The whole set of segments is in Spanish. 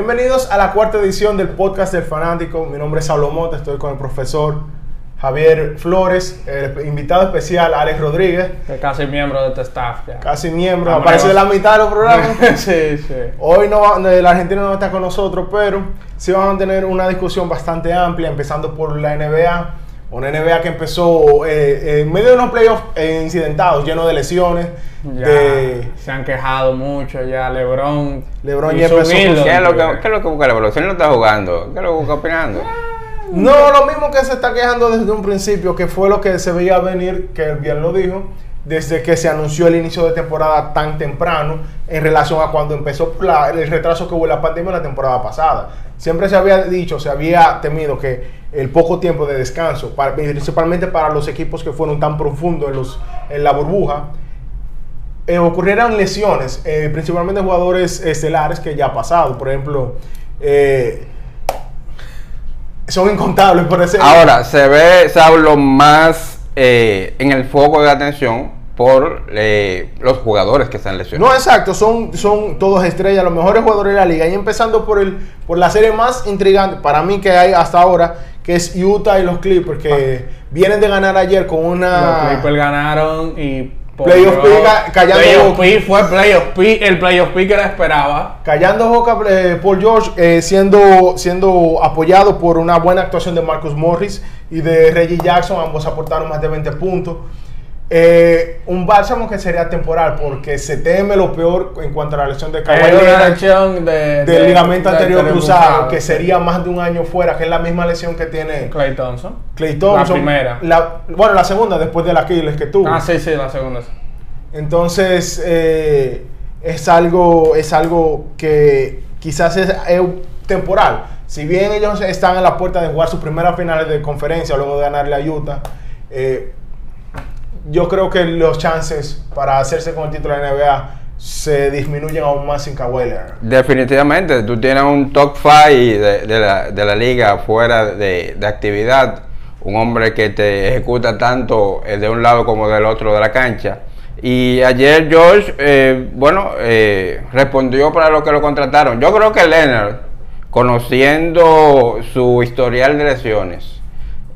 Bienvenidos a la cuarta edición del podcast del fanático. Mi nombre es Saulo Monte, estoy con el profesor Javier Flores, el invitado especial Alex Rodríguez, Que casi miembro de este staff ya. casi miembro, aparece de la mitad de los programas. sí, sí. Hoy no, va- el argentino no está con nosotros, pero sí vamos a tener una discusión bastante amplia, empezando por la NBA. Una NBA que empezó eh, en medio de unos playoffs eh, incidentados, llenos de lesiones, Ya de se han quejado mucho ya LeBron. LeBron y ya empezó ¿Qué es lo que, qué es lo que busca la evolución? Él no está jugando. ¿Qué es lo que busca opinando? No, lo mismo que se está quejando desde un principio, que fue lo que se veía venir, que él bien lo dijo, desde que se anunció el inicio de temporada tan temprano en relación a cuando empezó la- el retraso que hubo en la pandemia la temporada pasada. Siempre se había dicho, se había temido que el poco tiempo de descanso, para- principalmente para los equipos que fueron tan profundos en, los, en la burbuja, eh, ocurrieran lesiones, eh, principalmente jugadores estelares que ya ha pasado. Por ejemplo, eh, son incontables, por ese Ahora, se ve Saulo más eh, en el foco de atención por eh, los jugadores que están lesionados. No, exacto, son, son todos estrellas, los mejores jugadores de la liga. Y empezando por, el, por la serie más intrigante para mí que hay hasta ahora, que es Utah y los Clippers, que vienen de ganar ayer con Los una... Clippers ganaron y. Playoff P ca- callando Playoff boca. P fue Playoff P, el Playoff P que era esperaba. Callando boca eh, Paul George, eh, siendo, siendo apoyado por una buena actuación de Marcus Morris y de Reggie Jackson, ambos aportaron más de 20 puntos. Eh, un bálsamo que sería temporal porque se teme lo peor en cuanto a la lesión de Kawhi Leonard lesión de, del de- ligamento de anterior cruzado, que sería más de un año fuera, que es la misma lesión que tiene Clay Thompson. Clay Thompson. La primera. La- bueno, la segunda después del Aquiles que tuvo. Ah, sí, sí, la segunda. Entonces, eh, es, algo, es algo que quizás es, es temporal. Si bien ellos están en la puerta de jugar sus primeras finales de conferencia luego de ganarle a Utah, eh, yo creo que los chances para hacerse con el título de la NBA se disminuyen aún más sin Kawhi. Definitivamente, tú tienes un top 5 de, de la, de la liga fuera de, de actividad, un hombre que te ejecuta tanto eh, de un lado como del otro de la cancha. Y ayer George, eh, bueno, eh, respondió para lo que lo contrataron. Yo creo que Leonard, conociendo su historial de lesiones,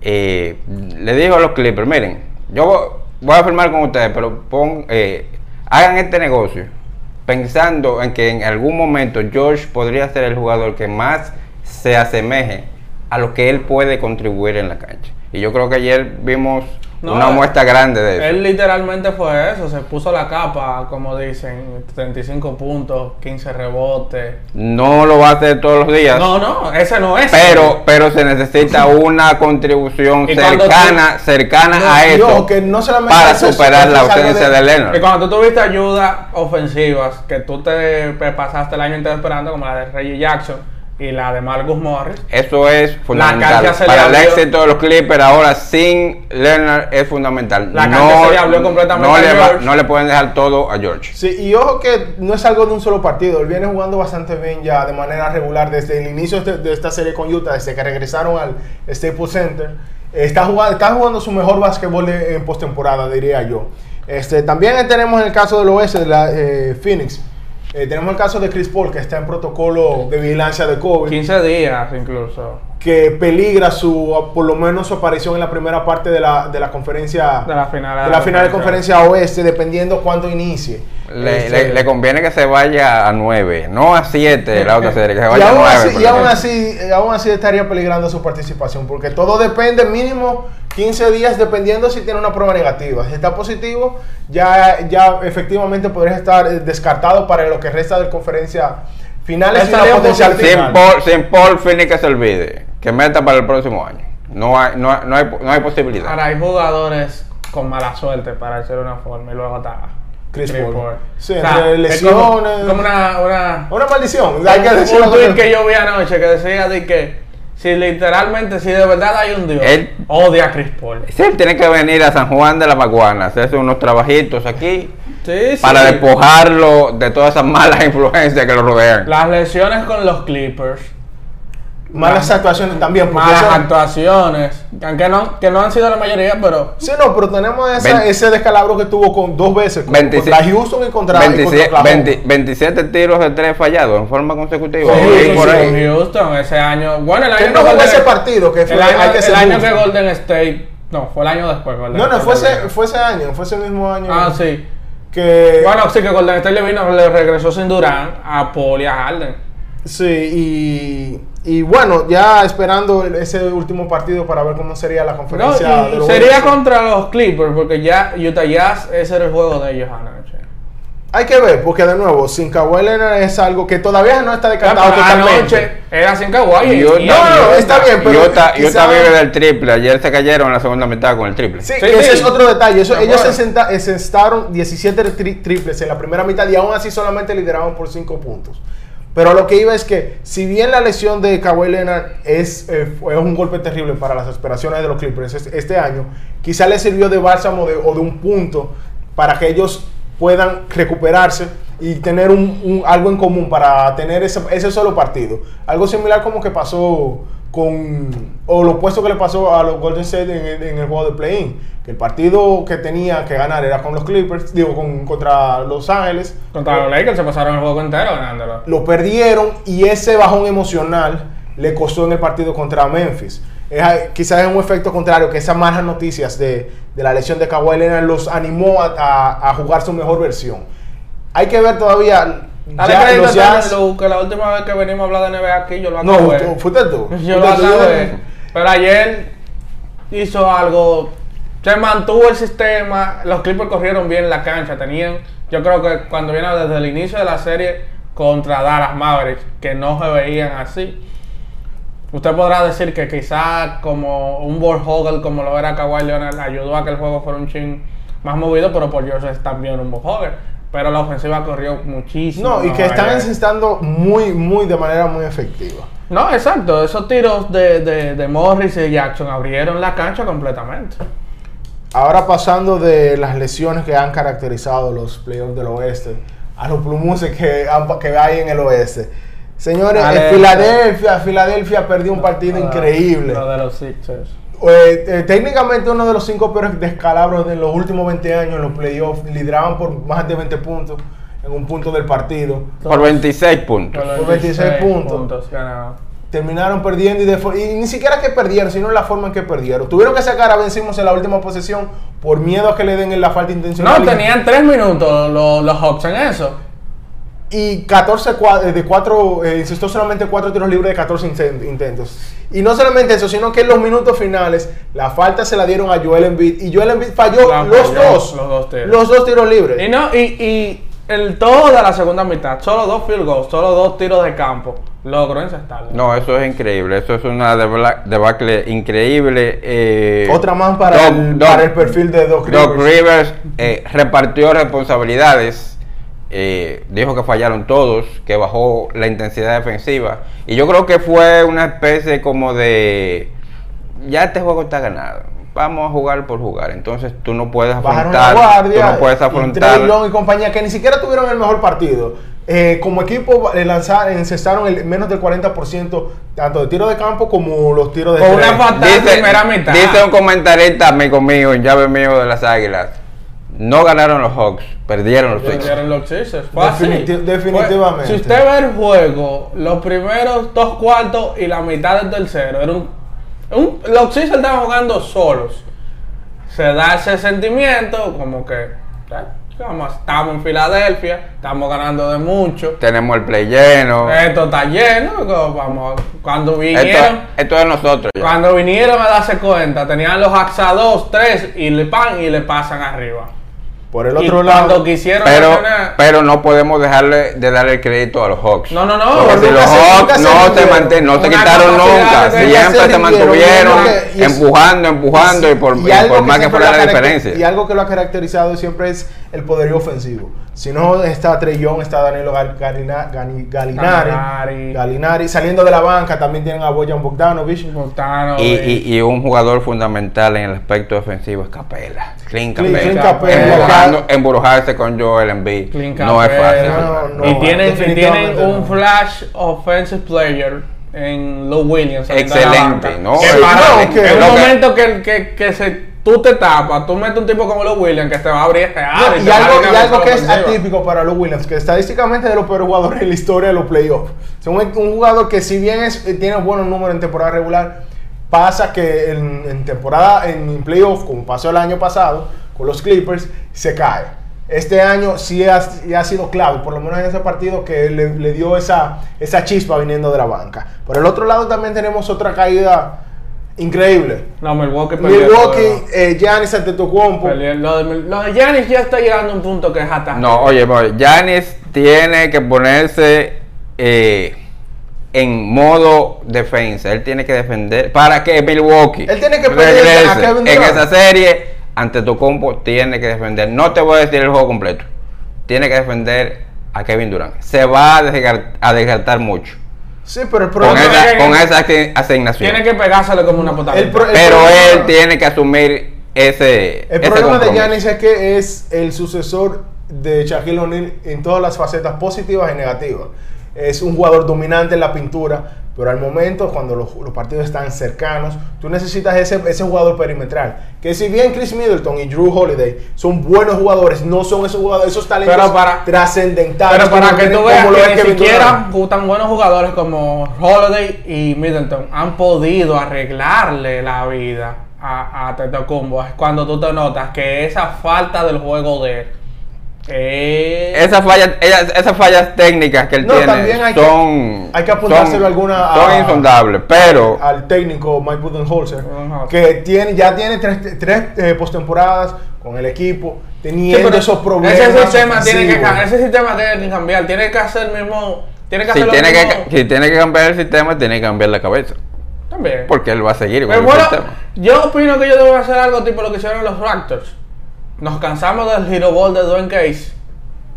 eh, le dijo a los Clippers, miren, yo voy a firmar con ustedes, pero pon, eh, hagan este negocio pensando en que en algún momento George podría ser el jugador que más se asemeje a lo que él puede contribuir en la cancha. Y yo creo que ayer vimos No, una eh, muestra grande de eso. Él literalmente fue eso, se puso la capa, como dicen, 35 puntos, 15 rebotes. No lo va a hacer todos los días. No, no, ese no es. Pero, pero se necesita una contribución Y cercana, cercana No, a y eso ojo, que no solamente para eso, superar la ausencia de- de, Y Leonard. cuando tú tuviste ayudas ofensivas que tú te pasaste el año entero esperando, como la de Reggie Jackson y la de Marcus Morris, Eso es fundamental. cancha se le Para el éxito de los Clippers ahora sin Leonard es fundamental. La cancha se le abrió completamente no le, va- George. no le pueden dejar todo a George. Sí, y ojo que no es algo de un solo partido. Él viene jugando bastante bien ya de manera regular desde el inicio de, este- de esta serie con Utah, desde que regresaron al Staples Center. Está jugando, está jugando su mejor básquetbol en postemporada, diría yo. Este, también tenemos el caso del oeste de la eh, Phoenix. Eh, tenemos el caso de Chris Paul, que está en protocolo de vigilancia de COVID. 15 días incluso. Que peligra su, por lo menos su aparición en la primera parte de la, de la conferencia, De la final de la final de conferencia oeste, dependiendo cuándo inicie. Le, Este, le- le conviene que se vaya a 9, no a 7 la otra serie, que se y vaya a aún, 9. así, y aún así, eh, aún así estaría peligrando su participación, porque todo depende mínimo 15 días dependiendo si tiene una prueba negativa. Si está positivo, ya, ya efectivamente podría estar eh, descartado para lo que resta de conferencia finales y sin, final. Paul, sin Paul Finney que se olvide, que meta para el próximo año. No hay, no, hay- no hay, no hay posibilidad. Ahora hay jugadores con mala suerte para hacer una forma y luego está Chris Paul. Sí, O sea, lesiones. Como, como una, una, Una maldición, hay que un decirlo. tweet que yo vi anoche que decía de que si literalmente, si de verdad hay un Dios, Él- odia a Chris Paul. Sí, él tiene que venir a San Juan de la Maguana, hacerse unos trabajitos aquí Sí, sí. para despojarlo de todas esas malas influencias que lo rodean. Las lesiones con los Clippers malas actuaciones también. Malas eso- actuaciones. Aunque no, que no han sido la mayoría, pero. Sí, no, pero tenemos esa- ese descalabro que tuvo con dos veces con- 26 contra Houston y contra, y contra 27, Oklahoma. 20 27 tiros de tres fallados en forma consecutiva. Sí, Y sí, por sí, ahí. con Houston ese año. Bueno, el Que año no jugó ese partido, que fue- el año, hay que ser el año que Golden State. No, fue el año después. Golden No, no, State fue ese, fue ese año, fue ese mismo año. Ah, sí. Que, Bueno, sí, que Golden State le vino, le regresó sin Durán a Paul y a Harden. Sí, y, y bueno, ya esperando ese último partido para ver cómo sería la No, conferencia. y del sería contra los Clippers, porque ya Utah Jazz, ese era el juego de ellos anoche. Hay que ver, porque de nuevo, sin Kawhi Leonard es algo que todavía no está decantado totalmente. anoche era sin Kawhi. y- No, no, no, está bien, pero Utah, quizá- vive del triple. Ayer se cayeron en la segunda mitad con el triple. Sí, Sí, ese sí. es otro detalle. Eso- De ellos se senta- eh, se encestaron 17 tri- triples en la primera mitad y aún así solamente lideraban por 5 puntos. Pero lo que iba es que, si bien la lesión de Kawhi Leonard es, eh, un golpe terrible para las aspiraciones de los Clippers este, este año, quizá le sirvió de bálsamo de- o de un punto para que ellos puedan recuperarse y tener un, un- algo en común para tener ese, ese solo partido. Algo similar como que pasó con, o lo opuesto que le pasó a los Golden State en el, en el juego de play-in, que el partido que tenía que ganar era con los Clippers, digo, con, contra Los Ángeles. Contra los Lakers se pasaron el juego entero ganándolo. Lo perdieron y ese bajón emocional le costó en el partido contra Memphis. Es, quizás es un efecto contrario, que esas malas noticias de, de la lesión de Kawhi Leonard los animó a, a- a jugar su mejor versión. Hay que ver todavía. Dale ya crédito Jazz- que la última vez que venimos a hablar de NBA aquí, yo lo no, acabé. tú- fuiste tú. Yo lo tú, acabé. Pero ayer hizo algo. Se mantuvo el sistema. Los Clippers corrieron bien la cancha. Tenían, yo creo que cuando viene desde el inicio de la serie contra Dallas Mavericks, que no se veían así. Usted podrá decir que quizá como un Ball Hogel como lo era Kawhi Leonard ayudó a que el juego fuera un chin más movido, pero por George es también un Ball Hogel. Pero la ofensiva corrió muchísimo. No, y que están encestando muy, muy, de manera muy efectiva. No, exacto. Esos tiros de, de, de Morris y Jackson abrieron la cancha completamente. Ahora pasando de las lesiones que han caracterizado los playoffs del oeste a los plumuses que, que hay en el oeste. Señores, Filadelfia, Filadelfia perdió un partido increíble. Lo de los Sixers. Eh, eh, técnicamente uno de los cinco peores descalabros de los últimos 20 años en los playoffs. Lideraban por más de 20 puntos en un punto del partido. Por 26 puntos. Por 26 puntos. ganados. Terminaron perdiendo y, de y ni siquiera que perdieron, sino la forma en que perdieron. Tuvieron que sacar a Ben Simmons en la última posesión por miedo a que le den en la falta intencional. No, tenían tres minutos los, los Hawks en eso. Y 14 cua- eh, de 4, insistió solamente 4 tiros libres de 14 inten- intentos. Y no solamente eso, sino que en los minutos finales la falta se la dieron a Joel Embiid y Joel Embiid falló los falló, dos. los dos tiros. Los dos tiros libres. Y no, y, y el toda la segunda mitad, solo dos field goals, solo dos tiros de campo, logró encestarlo. No, eso es increíble. Eso es una debacle increíble. eh, Otra más para, Doc- el, Doc- para el perfil de Doc Doc Rivers. Rivers eh, repartió responsabilidades. Eh, dijo que fallaron todos, que bajó la intensidad defensiva. Y yo creo que fue una especie como de. Ya este juego está ganado. Vamos a jugar por jugar. Entonces tú no puedes afrontar. guardia. tú no puedes y afrontar. Young y compañía que ni siquiera tuvieron el mejor partido. Eh, como equipo eh, lanzar, encestaron el menos del 40% tanto de tiro de campo como los tiros de Con una fatal primera mitad. dice un comentarista amigo mío, en llave mío de las Águilas. No ganaron los Hawks, perdieron los Sixers. Perdieron los Sixers. Definiti- definitivamente. Si usted ve el juego, los primeros dos cuartos y la mitad del tercero, era un, un- los Sixers estaban jugando solos. Se da ese sentimiento como que vamos, estamos en Filadelfia, estamos ganando de mucho. Tenemos el play lleno. Esto está lleno. Vamos, cuando esto, vinieron, esto es nosotros. ya. cuando vinieron a darse cuenta, tenían los AXA 2, 3 y le pan y le pasan arriba. Por el y otro cuando lado, quisieron Pero, no podemos dejarle de darle el crédito a los Hawks. No, no, no. Porque si los Hawks no rindieron. mantén, no Una quitaron nunca, siempre se mantuvieron y empujando, empujando y por, y más que fuera la diferencia. Y algo que lo ha caracterizado siempre es el poderío ofensivo. Si no está Young, está Danilo Galina- Galinari, Galinari. Galinari. Saliendo de la banca también tienen a Bojan Bogdanovic. Bogdano, Y, y- y, y un jugador fundamental en el aspecto defensivo es Capela. Clint- Capela. Clint Capela. Embrujando- embrujarse con Joel Embiid no es fácil. No, no, y tienen, y tienen definitivamente un flash offensive player en Lou Williams. Excelente. ¿no? Para- en lo un momento que, que, que se, tú te tapas, tú metes un tipo como Lou Williams que te va a abrir este No, área y, te va a algo, abrir y algo que es atípico para Lou Williams, que estadísticamente es de los peores jugadores en la historia de los playoffs. Es un, un jugador que si bien es, eh, tiene buenos números en temporada regular, pasa que en, en temporada, en playoffs, como pasó el año pasado con los Clippers, se cae. Este año sí ha, sido clave, por lo menos en ese partido que le, le dio esa, esa chispa viniendo de la banca. Por el otro lado también tenemos otra caída increíble. No, Milwaukee perdió. Milwaukee, eh, Giannis Antetokounmpo. Lo de, lo de Giannis ya está llegando a un punto que es hasta. No, oye, oye, Giannis tiene que ponerse eh, en modo defensa. Él tiene que defender para que Milwaukee Él tiene que pedirle a regrese Kevin en esa serie. Ante tu compo tiene que defender. No te voy a decir el juego completo. Tiene que defender a Kevin Durant. Se va a desgar- a desgastar mucho Sí, pero el con problema Pero esa, que- con esa asi- asignación. Tiene que pegársele como una pro- Pero problema- él tiene que asumir ese. El ese problema de. Giannis es que es el sucesor de Shaquille O'Neal en todas las facetas positivas y negativas. Es un jugador dominante en la pintura, pero al momento, cuando los, los partidos están cercanos, tú necesitas ese, ese jugador perimetral. Que si bien Chris Middleton y Drew Holiday son buenos jugadores, no son esos jugadores, esos talentos Pero para- trascendentales. Pero para que tú veas que es ni siquiera tan buenos jugadores como Holiday y Middleton han podido arreglarle la vida a, a Tetocumbo. Es cuando tú te notas que esa falta del juego de él es- Esas fallas, ellas- esas fallas técnicas que él No, tiene hay que- son, hay que apuntárselo alguna son a- insondables, pero al técnico Mike Budenholzer, que tiene, ya tiene tres, tres eh, postemporadas con el equipo, teniendo esos problemas. Ese sistema, tiene que, ese sistema tiene que cambiar. Tiene que hacer el mismo. Tiene que si hacer tiene, mismo. que, si tiene que cambiar el sistema, tiene que cambiar la cabeza. También. Porque él va a seguir con Pero el bueno, sistema. yo opino que yo debo hacer algo tipo lo que hicieron los Raptors. Nos cansamos del Hero Ball de Dwayne Case.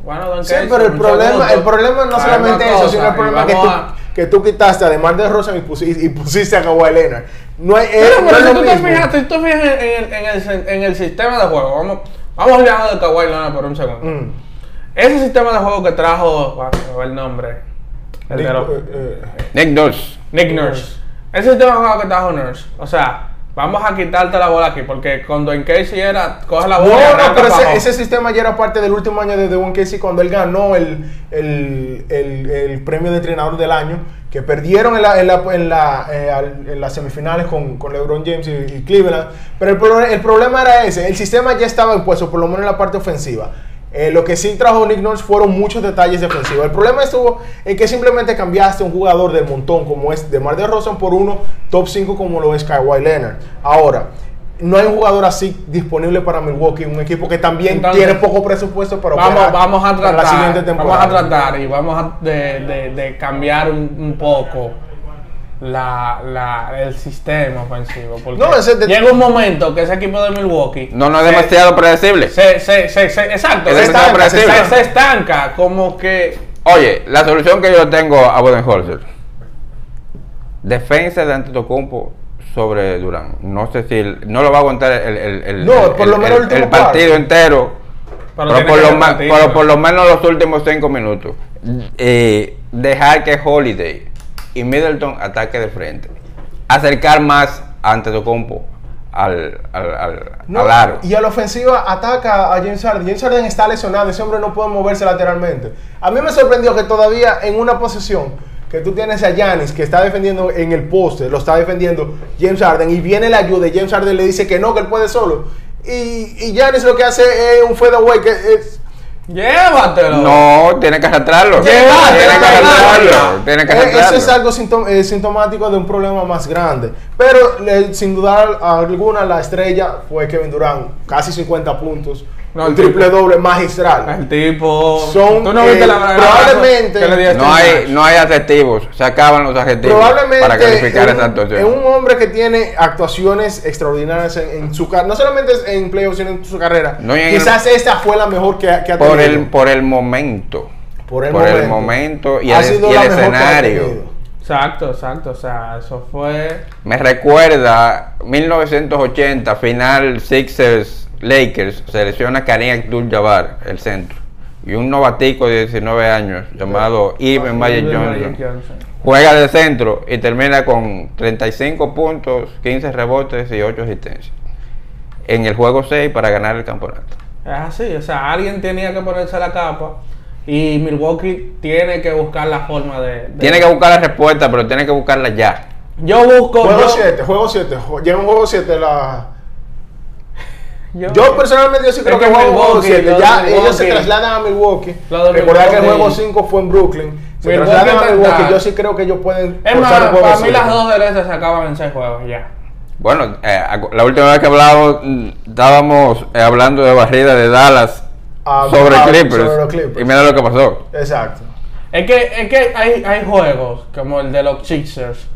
Bueno, Dwayne Sí, Case. pero el problema, gusto. el problema no Hay solamente eso, cosa, sino el problema que tú, vamos a- que tú quitaste además de Rosen y, pusi- y pusiste a Kawhi Leonard. No hay, eh, Pero, no pero es si lo tú te fijas, si tú te fijas en, en- en el, en el sistema de juego, vamos, vamos a hablar de Kawhi Leonard por un segundo. Mm. Ese sistema de juego que trajo, bueno, el nombre, el de los- Nick, eh, eh, Nick Nurse. Nick Nurse. Ese sistema de juego que trajo Nurse, o sea, vamos a quitarte la bola aquí, porque cuando en Casey era, coge la bola No, no, pero ese, ese sistema ya era parte del último año de Devon Casey cuando él ganó el, el, el- el premio de entrenador del año, que perdieron en, la, en, la, en, la, eh, en las semifinales con, con LeBron James y, y Cleveland. Pero el, el problema era ese, el sistema ya estaba impuesto, por lo menos en la parte ofensiva. Eh, lo que sí trajo Nick Nurse fueron muchos detalles defensivos. El problema estuvo en que simplemente cambiaste un jugador del montón como es DeMar DeRozan por uno top 5 como lo es Kawhi Leonard. Ahora, no hay un jugador así disponible para Milwaukee, un equipo que también Entonces, tiene poco presupuesto para vamos, vamos a para la siguiente tratar, temporada. vamos a tratar y vamos a de, de- de cambiar un, un poco la, la- el sistema ofensivo. Porque No, ese de- llega un momento que ese equipo de Milwaukee No, no es se- demasiado predecible. se, se, se, se- exacto, Es se estanca, se, predecible. se estanca, como que Oye, la solución que yo tengo a Budenholzer. Defensa de Antetokounmpo sobre Durán. No sé si el- no lo va a aguantar el, el, el- No, el- por lo el- menos el el último partido entero. Pero por lo, partido. pero por lo menos los últimos cinco minutos. Eh, dejar que Holiday y Middleton ataque de frente. Acercar más a Antetokounmpo al, al, al, No, al aro. y a la ofensiva ataca a James Harden. James Harden está lesionado, ese hombre no puede moverse lateralmente. A mí me sorprendió que todavía en una posesión que tú tienes a Giannis que está defendiendo en el poste, lo está defendiendo James Harden y viene la ayuda y James Harden le dice que no, que él puede solo. Y, y Giannis lo que hace es un fadeaway que es llévatelo. No, tiene que arrastrarlo. Lleva, tiene que arrastrarlo. Tiene que Eh, Eso arrastrarlo. es algo eh, sintomático de un problema más grande. Pero eh, sin duda alguna la estrella fue Kevin Durant, casi 50 puntos, No, el triple tipo- doble magistral. El tipo. Son, ¿Tú no viste eh, la la- probablemente- No hay, no hay adjetivos, se acaban los adjetivos Probablemente para calificar es esa un, actuación. es un hombre que tiene actuaciones extraordinarias en, en su carrera, no solamente en playoffs, sino en su carrera. No, y en Quizás esta fue la mejor que, ha- que ha por tenido. el por el momento, Por el por el momento. y Ha el, sido y la el mejor que ha escenario. Exacto, exacto. O sea, eso fue. Me recuerda 1980 final Sixers Lakers selecciona Karim Abdul-Jabbar el centro y un novatico de 19 años llamado Ivan Magic Magic Johnson. Juega de centro y termina con 35 puntos, 15 rebotes y 8 asistencias. En el juego 6 para ganar el campeonato. Es así, o sea, alguien tenía que ponerse la capa y Milwaukee tiene que buscar la forma de... de- Tiene que buscar la respuesta, pero tiene que buscarla ya. Yo busco... Juego yo- 7, juego 7. Llega un juego 7 la... yo- Yo personalmente yo sí creo que que juego un juego Milwaukee, 7. lo de Ya ellos se trasladan a Milwaukee. Recordar que el juego 5 fue en Brooklyn. Se Milwaukee trasladan a Milwaukee. Yo sí creo que ellos pueden Es más, el para mí 7. las dos derechas se acaban en seis juegos ya. Bueno, eh, la última vez que hablábamos, mm, estábamos eh, hablando de barrida de Dallas Ah, sobre, ah, Clippers, sobre los Clippers. Y mira lo que pasó. Exacto. Es que, es que hay, hay juegos como el de los Sixers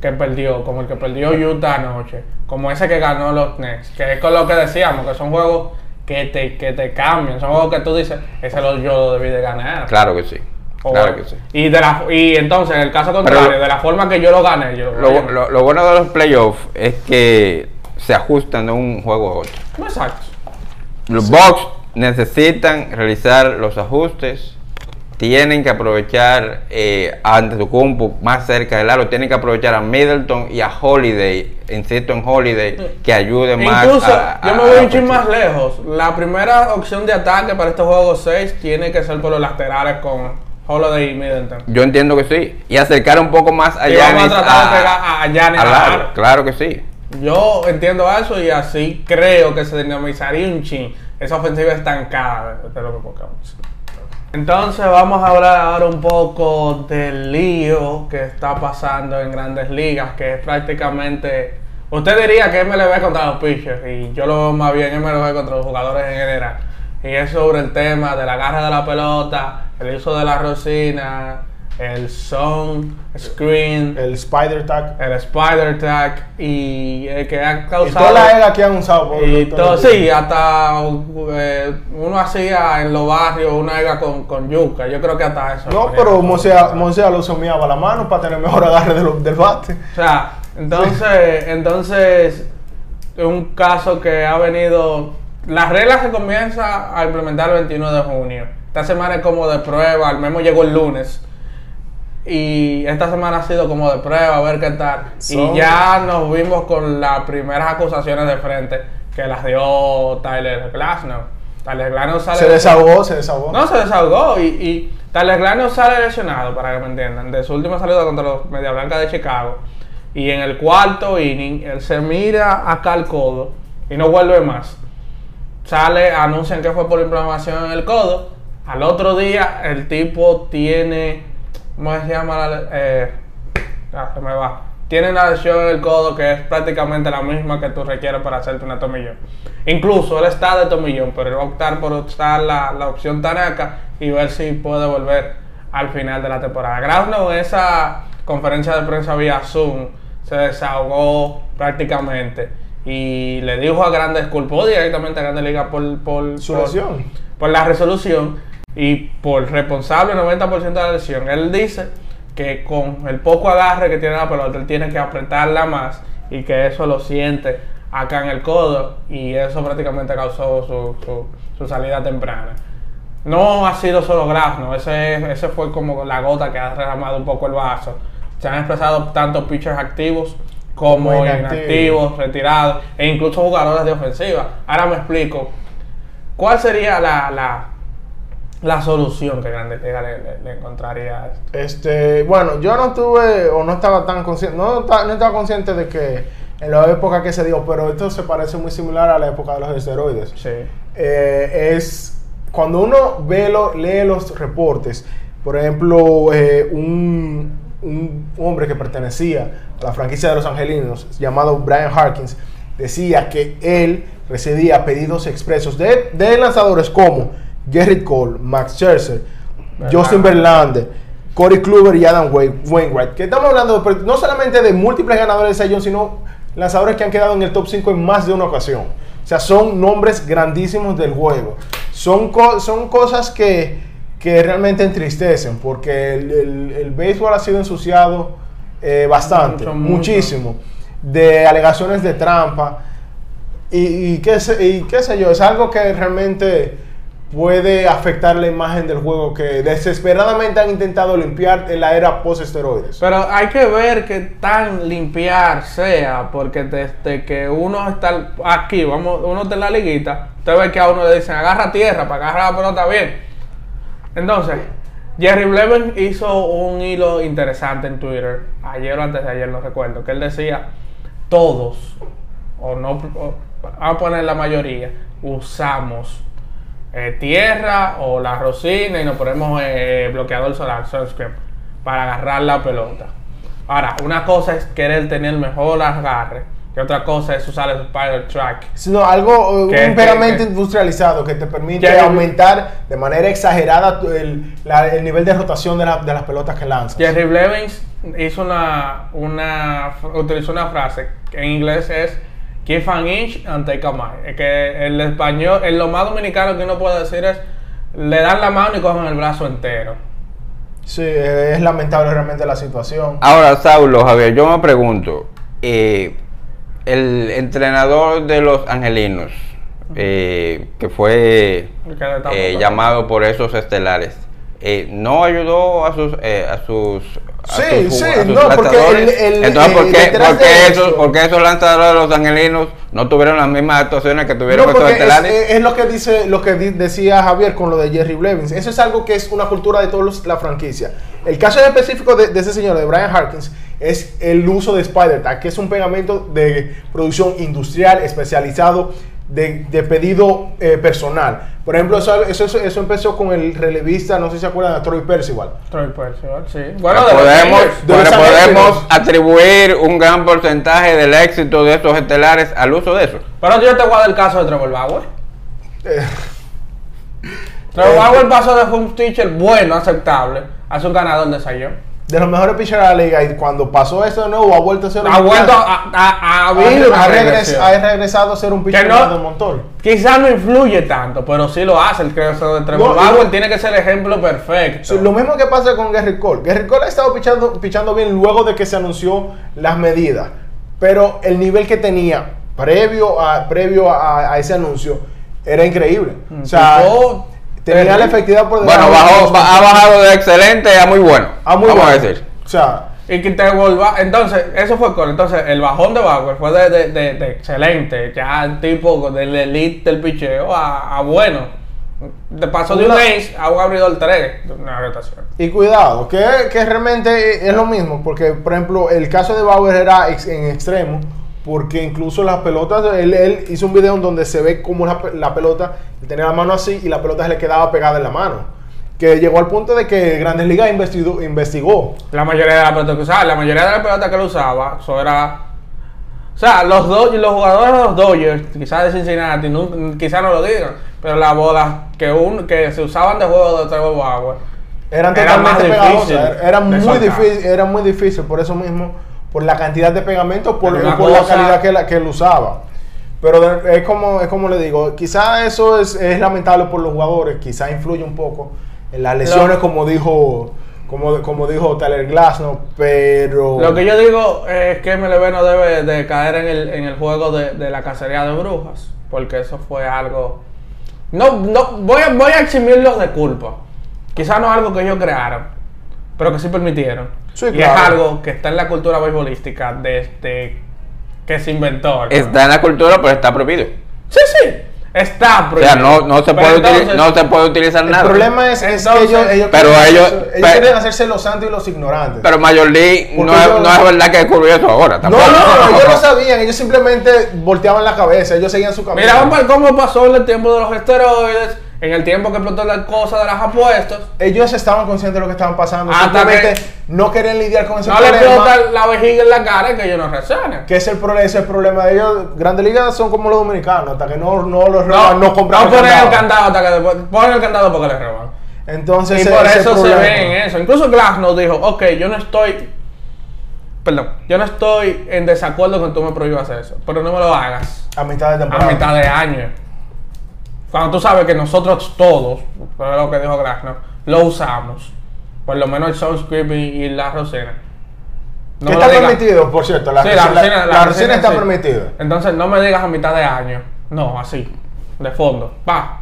que perdió, como el que perdió Utah anoche, como ese que ganó los Nets, que es con lo que decíamos, que son juegos que te, que te cambian, son juegos que tú dices, ese lo, yo debí de ganar. Claro que sí. O- Claro que sí. Y, de la, y entonces, en el caso contrario, de la forma que yo lo gané, yo Lo, lo- lo bueno de los playoffs es que se ajustan de un juego a otro. Exacto. Los Bucks necesitan realizar los ajustes, tienen que aprovechar eh, a Antetokounmpo más cerca del aro, tienen que aprovechar a Middleton y a Holiday, insisto en Holiday, que ayude más Incluso, a- yo me voy un chin más lejos. La primera opción de ataque para este juego 6 tiene que ser por los laterales con Holiday y Middleton. Yo entiendo que sí. Y acercar un poco más a Y vamos a tratar de pegar a Giannis. Claro que sí. Yo entiendo eso y así creo que se dinamizaría un chin esa ofensiva estancada de- de lo que buscamos. Entonces vamos a hablar ahora un poco del lío que está pasando en grandes ligas, que es prácticamente, usted diría que MLB contra los pitchers y yo lo veo más bien MLB contra los jugadores en general. Y es sobre el tema del agarre de la pelota, el uso de la rosina, el zone, screen, El Spider Tag. el spider tag y el que ha Y causado toda la EGA que han usado. y todo, sí hasta eh, uno hacía en los barrios una ega con, con yuca yo creo que hasta eso No, pero Mosea lo someaba la mano para tener mejor agarre de lo- del bate. o sea entonces entonces es un caso que ha venido las reglas se comienza a implementar el 21 de junio esta semana es como de prueba el memo llegó el lunes y esta semana ha sido como de prueba, a ver qué tal. Y ya nos vimos con las primeras acusaciones de frente que las dio Tyler Glasnow. Tyler Glasnow sale Se desahogó, se desahogó. No, se desahogó y, y Tyler Glasnow sale lesionado, para que me entiendan, de su última salida contra los Media Blanca de Chicago. Y en el cuarto inning, él se mira acá al codo y no vuelve más. Sale, anuncian que fue por inflamación en el codo. Al otro día, el tipo tiene. ¿Cómo se llama? La, eh, ah, se me va. Tiene una lesión en el codo que es prácticamente la misma que tú requieres para hacerte una tomillón. Incluso él está de tomillón, pero él va a optar por usar la, la opción Tanaka y ver si puede volver al final de la temporada. Grasnow en esa conferencia de prensa vía Zoom se desahogó prácticamente y le dijo a Grandes, culpó directamente a Grandes Ligas por, por, Su por- por la resolución y por responsable 90% de la lesión. Él dice que con el poco agarre que tiene la pelota, él tiene que apretarla más y que eso lo siente acá en el codo y eso prácticamente causó su, su- su salida temprana. No ha sido solo Grasno, ese, ese fue como la gota que ha derramado un poco el vaso. Se han expresado tanto pitchers activos como Como inactivos, inactivos. retirados e incluso jugadores de ofensiva. Ahora me explico. ¿Cuál sería la, la, la solución que Grande Liga le, le- le encontraría a esto? Este, bueno, yo no tuve o no estaba tan consciente, no, no estaba consciente de que en la época que se dio, pero esto se parece muy similar a la época de los esteroides. Sí. Eh, es cuando uno ve lo- lee los reportes, por ejemplo, eh, un, un hombre que pertenecía a la franquicia de los angelinos, llamado Brian Harkins, decía que él recibía pedidos expresos de, de lanzadores como Gerrit Cole, Max Scherzer, Justin Verlander, Corey Kluber y Adam Wai- Wainwright. Que estamos hablando de- no solamente de múltiples ganadores de Cy sino lanzadores que han quedado en el top 5 en más de una ocasión. O sea, son nombres grandísimos del juego. Son, co- son cosas que, que realmente entristecen, porque el, el- el béisbol ha sido ensuciado eh, bastante, Mucho, mucho. muchísimo, de alegaciones de trampa. Y, y qué sé, y qué sé yo, es algo que realmente puede afectar la imagen del juego que desesperadamente han intentado limpiar en la era post-esteroides. Pero hay que ver qué tan limpiar sea, porque desde que uno está aquí, vamos, uno está en la liguita, usted ve que a uno le dicen agarra tierra para agarrar la pelota bien. Entonces, Jerry Blevin hizo un hilo interesante en Twitter, ayer o antes de ayer, no recuerdo, que él decía, todos, o no, vamos a poner la mayoría, usamos eh, tierra o la rosina y nos ponemos eh, bloqueador solar, sunscreen, para agarrar la pelota. Ahora, una cosa es querer tener mejor agarre, y otra cosa es usar el Spider Track. Sino algo, eh, Que- un pegamento que- que- industrializado que te permite aumentar de manera exagerada el, la- el nivel de rotación de, la- de las pelotas que lanzas. Jerry Blevins hizo una, una, utilizó una frase que en inglés es give an inch and take a mile. Es que el español, en lo más dominicano que uno puede decir es le dan la mano y cogen el brazo entero. Sí, es lamentable realmente la situación. Ahora, Saulo, Javier, yo me pregunto, eh, el entrenador de los angelinos, eh, que fue Que eh, llamado por esos estelares, eh, ¿no ayudó a sus... eh, a sus a Sí, sus- sí, a sus no, porque el- el- Entonces, ¿por qué, por esos, por qué esos lanzadores de los angelinos no tuvieron las mismas actuaciones que tuvieron No, esos porque es, estelares? es- es lo que dice lo que decía Javier con lo de Jerry Blevins. Eso es algo que es una cultura de toda la franquicia. El caso en específico de, de ese señor, de Brian Harkins, es el uso de Spider Tag, que es un pegamento de producción industrial especializado de, de pedido eh, personal. Por ejemplo, eso, eso, eso- eso empezó con el relevista, no sé si se acuerdan, de Troy Percival. Troy Percival, sí. Bueno, de podemos, de podemos atribuir un gran porcentaje del éxito de estos estelares al uso de eso. Pero yo te voy a dar el caso de Trevor Bauer. Eh, Trevor Eh, Bauer pasó de un teacher bueno, aceptable, a su ganador de sayón. De los mejores pitchers de la liga, y cuando pasó eso de nuevo, ha vuelto a ser Ha vuelto a, a, a ha, una ha regres- regresión. ha regresado a ser un pitcher no- de montón. Quizás no influye tanto, pero sí lo hace el creador de Trevor No, Bauer. tiene que ser el ejemplo perfecto. Lo mismo que pasa con Gary Cole. Gary Cole ha estado pichando, pichando bien luego de que se anunció las medidas. Pero el nivel que tenía previo a, previo a, a ese anuncio era increíble. O sea, Tipo, tenía la efectividad por Bueno, debajo de bajó, ha bajado de excelente a muy bueno. Ah, muy vamos a bueno. decir. O sea, Y que te vuelva. Entonces, eso fue con. Entonces, el bajón de Bauer fue de, de, de- de excelente, ya el tipo del elite del picheo a, a bueno. De paso de un ace a un abridor 3 de una rotación. y cuidado, que, que realmente es lo mismo. Porque, por ejemplo, el caso de Bauer era ex- en extremo. Porque incluso las pelotas, él, él hizo un video en donde se ve como la, la pelota él tenía la mano así y la pelota se le quedaba pegada en la mano. Que llegó al punto de que Grandes Ligas investigó, investigó La mayoría de la pelota que usaba, la mayoría de la pelota que él usaba, eso era. O sea, los, Do- los jugadores de los Dodgers, quizás de Cincinnati, no- quizás no lo digan, pero las bolas que, un, que se usaban de juego de Trevor Bauer eran totalmente difícil pegajosas. Era de muy difícil, era muy difícil por eso mismo, por la cantidad de pegamento, por, por la calidad que, la- que él usaba. Pero es como, es como le digo, quizá eso es, es lamentable por los jugadores, quizá influye un poco en las lesiones, Lo- como dijo como, como dijo Tyler Glasnow, pero... Lo que yo digo es que MLB no debe de caer en el, en el juego de, de la cacería de brujas, porque eso fue algo... No, no voy, a, voy a eximirlos de culpa. Quizás no es algo que ellos crearon, pero que sí permitieron. Sí, y claro. es algo que está en la cultura beisbolística desde que se inventó. ¿no? Está en la cultura, pero está prohibido. Sí, sí, está O sea, prohibido. no, no, se, puede utili- entonces- no se puede utilizar el nada. problema es, es que Entonces- ellos, ellos Pero quieren ellos- quieren hacerse los santos y los ignorantes. Pero Major League no es, yo- no es verdad que descubrió eso ahora. no, Tampoco. no, no, ellos no sabían, ellos simplemente volteaban la cabeza, ellos seguían su camino. Mira vamos a ver cómo pasó en el tiempo de los esteroides, en el tiempo que explotó la cosa de las apuestas. ellos estaban conscientes de lo que estaban pasando, Hasta simplemente que- no querían lidiar con ese No le problema. explota la vejiga en la cara y que ellos no reaccionan. Que es el, problema, ese es el problema de ellos. Grandes ligas son como los dominicanos, hasta que no, no los roban, no, compran no ponen el candado. candado hasta que después ponen el candado porque le roban. Entonces, y por ese eso se problema. ve en eso. Incluso Glasnow dijo, ok, yo no estoy, perdón, yo no estoy en desacuerdo con que tú me prohíbas eso, pero no me lo hagas A mitad de a temporada. mitad de año. Cuando tú sabes que nosotros todos, fue lo que dijo Glasnow, lo usamos. Por lo menos el sunscreen y, y la rosena. No que está digas. permitido, por cierto. La, Sí, la está sí. permitida. Entonces no me digas a mitad de año. No, así. De fondo. Pa.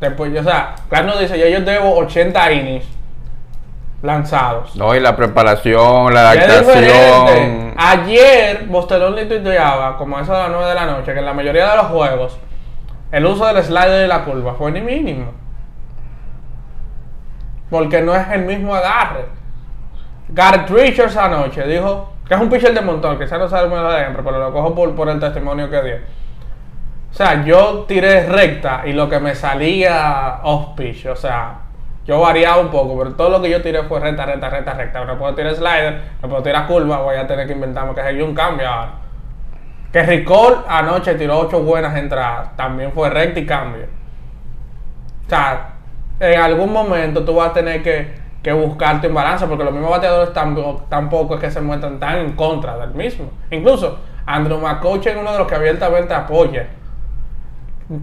Después, o sea, Clark dice, ya yo debo 80 innings lanzados. No, y la preparación, la adaptación. Ayer, Bostelón tuiteaba, como a eso de las 9 de la noche, que en la mayoría de los juegos, el uso del slider y la curva fue ni mínimo. Porque no es el mismo agarre. Garrett Richards anoche dijo que es un pitcher de montón, ya no sabe número de ejemplo, pero lo cojo por, el testimonio que dio. O sea, yo tiré recta y lo que me salía off pitch, o sea, yo variaba un poco, pero todo lo que yo tiré fue recta, recta, recta, recta. No puedo tirar slider, no puedo tirar curva, voy a tener que inventarme que hay un cambio ahora. Que Ricol anoche tiró ocho buenas entradas, también fue recta y cambio. O sea, en algún momento tú vas a tener que, que buscarte un balance, porque los mismos bateadores tampoco, tampoco es que se muestran tan en contra del mismo. Incluso Andrew es uno de los que abiertamente apoya.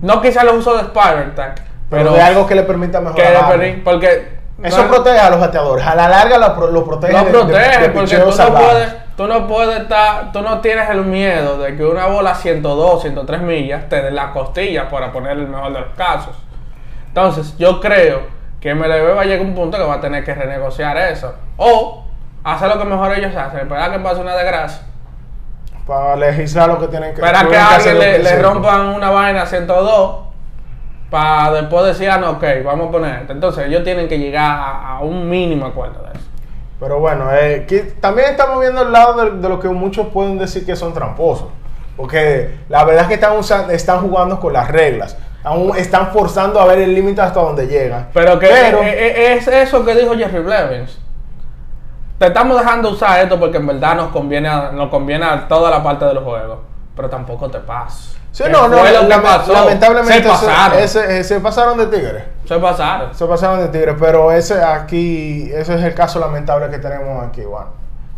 No quizá el uso de Spider Tag, Pero, pero, de algo que le permita que mejorar. le algo. permite- porque Eso no- protege a los bateadores. A la larga lo, pro- lo protege. lo de- de- protege de porque tú no, puedes, tú no puedes estar, tú no tienes el miedo de que una bola a 102, 103 millas te dé la costilla para poner el mejor de los casos. Entonces, yo creo que MLB va a llegar a un punto que va a tener que renegociar eso. O hacer lo que mejor ellos hacen, esperar que pase una desgracia. Para legislar lo que tienen que Esperar que a hacer alguien le, le rompan una vaina a 102 para después decir, ah, no, ok, vamos a poner esto. Entonces, ellos tienen que llegar a, a un mínimo acuerdo de eso. Pero bueno, eh, que también estamos viendo el lado de, de lo que muchos pueden decir que son tramposos. Porque la verdad es que están, usando, están jugando con las reglas. Aún están forzando a ver el límite hasta donde llegan. Pero que Pero- eh, eh, es eso que dijo Jerry Blevins. Te estamos dejando usar esto porque en verdad nos conviene a, nos conviene a toda la parte de los juegos. Pero tampoco te pases. Sí, ¿Qué no, no, lamentablemente se pasaron. ese- ese- se pasaron de tigres. se pasaron. Se pasaron de tigres, pero ese aquí, ese es el caso lamentable que tenemos aquí, bueno.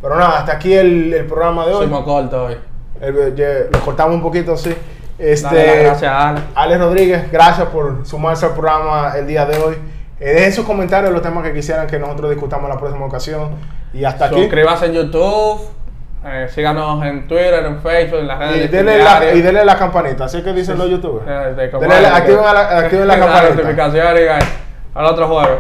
Pero nada, hasta aquí el, el programa de hoy. Fuimos corto hoy. El- lo cortamos un poquito, sí. Este, Dale gracias a Ale. Alex Rodríguez, gracias por sumarse al programa el día de hoy. Eh, dejen sus comentarios los temas que quisieran que nosotros discutamos en la próxima ocasión. Y hasta aquí. Suscríbase en YouTube. Eh, síganos en Twitter, en Facebook, en las redes Y de denle, la, y denle la campanita, así que dicen los youtubers. Eh, Denle la- activen la- activen la campanita. notificación y al otro jueves.